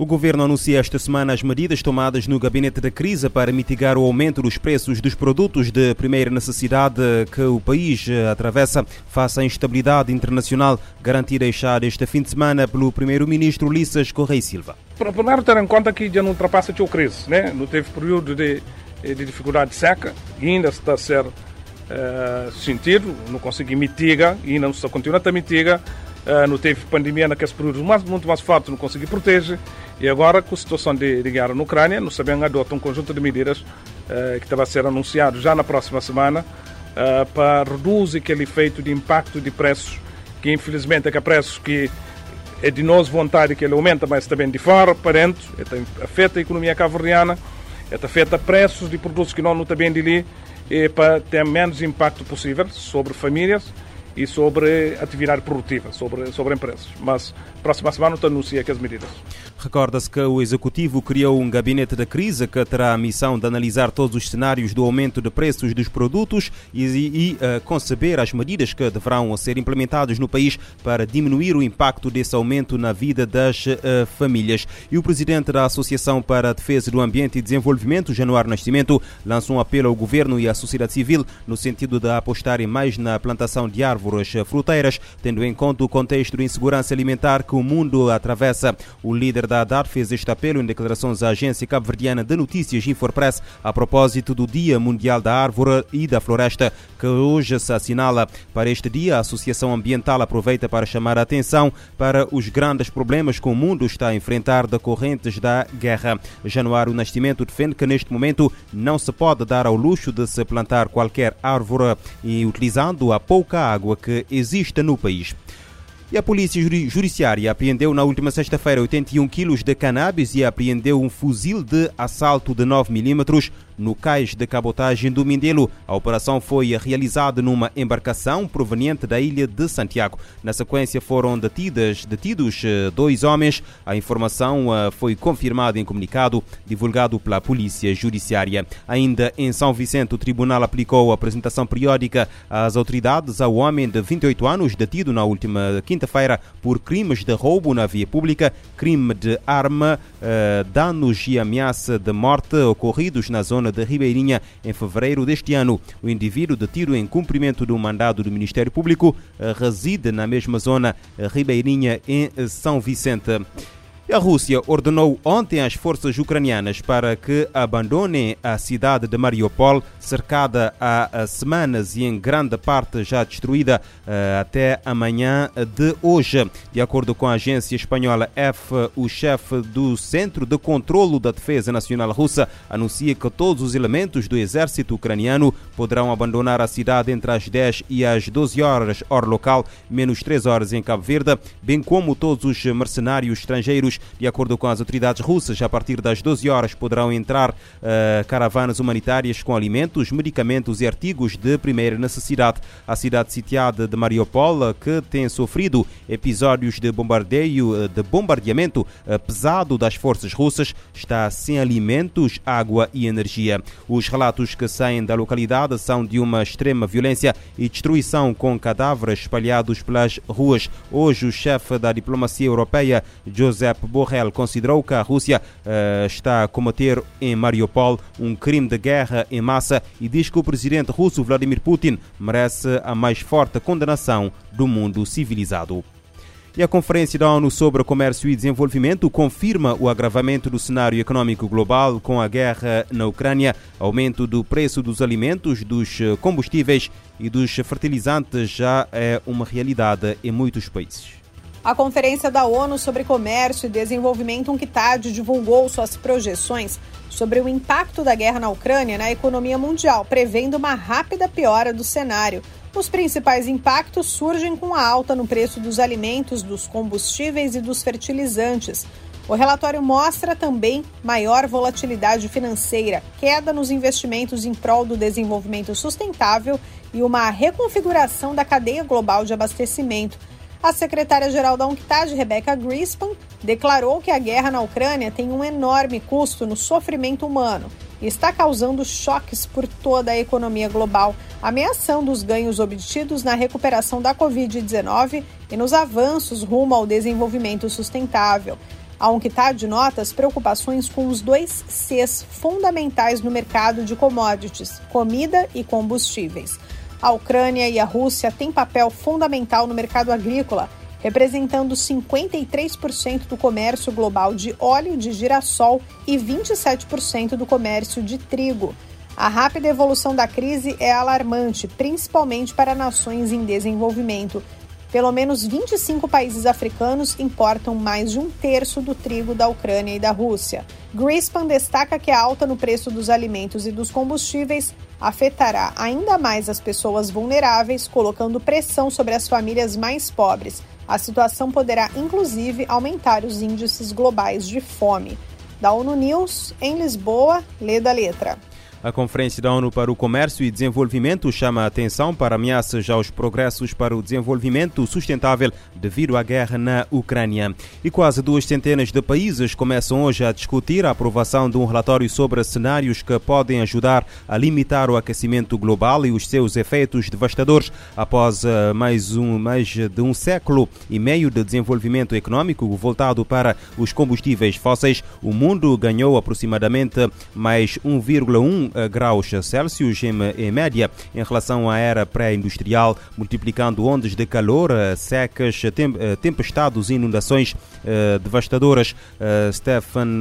O governo anuncia esta semana as medidas tomadas no gabinete da crise para mitigar o aumento dos preços dos produtos de primeira necessidade que o país atravessa face à instabilidade internacional, garantir deixar este fim de semana pelo primeiro-ministro Ulisses Correia Silva. Primeiro ter em conta que já não ultrapassa a crise, né? não teve período de, de dificuldade de seca, ainda está a ser uh, sentido, não consegui mitigar, ainda não está continua a mitigar, não teve pandemia naqueles períodos mais, muito mais fortes, não consegui proteger, e agora com a situação de, de guerra na Ucrânia, não sabemos adotar um conjunto de medidas uh, que estava a ser anunciado já na próxima semana para reduzir aquele efeito de impacto de preços, que infelizmente é que preços que é de nós vontade que ele aumenta, mas também de fora, para dentro, afeta a economia cabo-verdiana, afeta preços de produtos que não, não também de ali, e para ter menos impacto possível sobre famílias e sobre atividade produtiva, sobre, sobre empresas. Mas próxima semana te anuncia aquelas medidas. Recorda-se que o Executivo criou um gabinete da crise que terá a missão de analisar todos os cenários do aumento de preços dos produtos e, e uh, conceber as medidas que deverão ser implementadas no país para diminuir o impacto desse aumento na vida das uh, famílias. E o presidente da Associação para a Defesa do Ambiente e Desenvolvimento, Januário Nascimento, lançou um apelo ao governo e à sociedade civil no sentido de apostarem mais na plantação de árvores fruteiras, tendo em conta o contexto de insegurança alimentar que o mundo atravessa. O líder da ADAR fez este apelo em declarações à agência cabo-verdiana de notícias Infopress a propósito do Dia Mundial da Árvore e da Floresta, que hoje se assinala. Para este dia, a Associação Ambiental aproveita para chamar a atenção para os grandes problemas que o mundo está a enfrentar decorrentes da guerra. Januário Nascimento defende que neste momento não se pode dar ao luxo de se plantar qualquer árvore e utilizando a pouca água que existe no país. E a Polícia Judiciária apreendeu na última sexta-feira 81 quilos de cannabis e apreendeu um fuzil de assalto de 9 milímetros no cais de cabotagem do Mindelo. A operação foi realizada numa embarcação proveniente da ilha de Santiago. Na sequência foram detidas, detidos eh, dois homens. A informação eh, foi confirmada em comunicado divulgado pela Polícia Judiciária. Ainda em São Vicente, o tribunal aplicou a apresentação periódica às autoridades ao homem de 28 anos detido na última quinta-feira por crimes de roubo na via pública, crime de arma, eh, danos e ameaça de morte ocorridos na zona de Ribeirinha em fevereiro deste ano. O indivíduo detido em cumprimento do mandado do Ministério Público reside na mesma zona Ribeirinha em São Vicente. A Rússia ordenou ontem às forças ucranianas para que abandonem a cidade de Mariupol, cercada há semanas e em grande parte já destruída uh, até amanhã de hoje. De acordo com a agência espanhola F, o chefe do Centro de Controlo da Defesa Nacional Russa anuncia que todos os elementos do exército ucraniano poderão abandonar a cidade entre as 10 e as 12 horas, hora local, menos 3 horas em Cabo Verde, bem como todos os mercenários estrangeiros de acordo com as autoridades russas, a partir das 12 horas poderão entrar uh, caravanas humanitárias com alimentos, medicamentos e artigos de primeira necessidade. A cidade sitiada de Mariupol, que tem sofrido episódios de bombardeio, eh, de bombardeamento pesado das forças russas, está sem alimentos, água e energia. Os relatos que saem da localidade são de uma extrema violência e destruição com cadáveres espalhados pelas ruas. Hoje, o chefe da diplomacia europeia, Josep Borrell considerou que a Rússia uh, está a cometer em Mariupol um crime de guerra em massa e diz que o presidente russo Vladimir Putin merece a mais forte condenação do mundo civilizado. E a Conferência da ONU sobre Comércio e Desenvolvimento confirma o agravamento do cenário econômico global com a guerra na Ucrânia, aumento do preço dos alimentos, dos combustíveis e dos fertilizantes já é uma realidade em muitos países. A Conferência da ONU sobre Comércio e Desenvolvimento, UNCTAD, divulgou suas projeções sobre o impacto da guerra na Ucrânia na economia mundial, prevendo uma rápida piora do cenário. Os principais impactos surgem com a alta no preço dos alimentos, dos combustíveis e dos fertilizantes. O relatório mostra também maior volatilidade financeira, queda nos investimentos em prol do desenvolvimento sustentável e uma reconfiguração da cadeia global de abastecimento a secretária-geral da UNCTAD, Rebecca Grispan, declarou que a guerra na Ucrânia tem um enorme custo no sofrimento humano e está causando choques por toda a economia global, ameaçando os ganhos obtidos na recuperação da Covid-19 e nos avanços rumo ao desenvolvimento sustentável. A UNCTAD nota as preocupações com os dois Cs fundamentais no mercado de commodities, comida e combustíveis. A Ucrânia e a Rússia têm papel fundamental no mercado agrícola, representando 53% do comércio global de óleo de girassol e 27% do comércio de trigo. A rápida evolução da crise é alarmante, principalmente para nações em desenvolvimento. Pelo menos 25 países africanos importam mais de um terço do trigo da Ucrânia e da Rússia. Greenspan destaca que a alta no preço dos alimentos e dos combustíveis afetará ainda mais as pessoas vulneráveis, colocando pressão sobre as famílias mais pobres. A situação poderá, inclusive, aumentar os índices globais de fome. Da ONU News, em Lisboa, lê da letra. A Conferência da ONU para o Comércio e Desenvolvimento chama a atenção para ameaças aos progressos para o desenvolvimento sustentável devido à guerra na Ucrânia. E quase duas centenas de países começam hoje a discutir a aprovação de um relatório sobre cenários que podem ajudar a limitar o aquecimento global e os seus efeitos devastadores. Após uh, mais, um, mais de um século e meio de desenvolvimento econômico voltado para os combustíveis fósseis, o mundo ganhou aproximadamente mais 1,1 eh, graus Celsius em, média em relação à era pré-industrial, multiplicando ondas de calor, eh, secas, eh, tempestades e inundações devastadoras. Stefan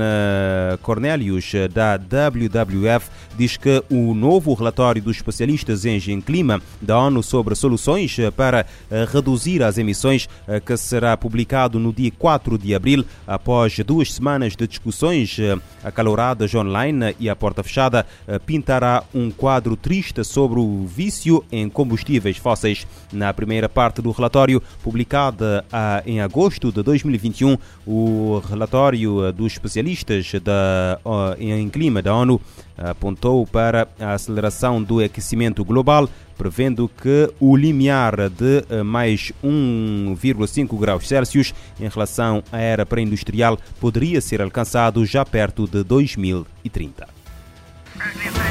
Cornelius, da WWF, diz que o novo relatório dos especialistas em clima da ONU sobre soluções para reduzir as emissões, que será publicado no dia 4 de abril, após duas semanas de discussões acaloradas online e à porta fechada, pintará um quadro triste sobre o vício em combustíveis fósseis. Na primeira parte do relatório, publicada em agosto de 2021, o relatório dos especialistas da, em clima da ONU apontou para a aceleração do aquecimento global, prevendo que o limiar de mais 1,5 graus Celsius em relação à era pré-industrial poderia ser alcançado já perto de 2030. Right,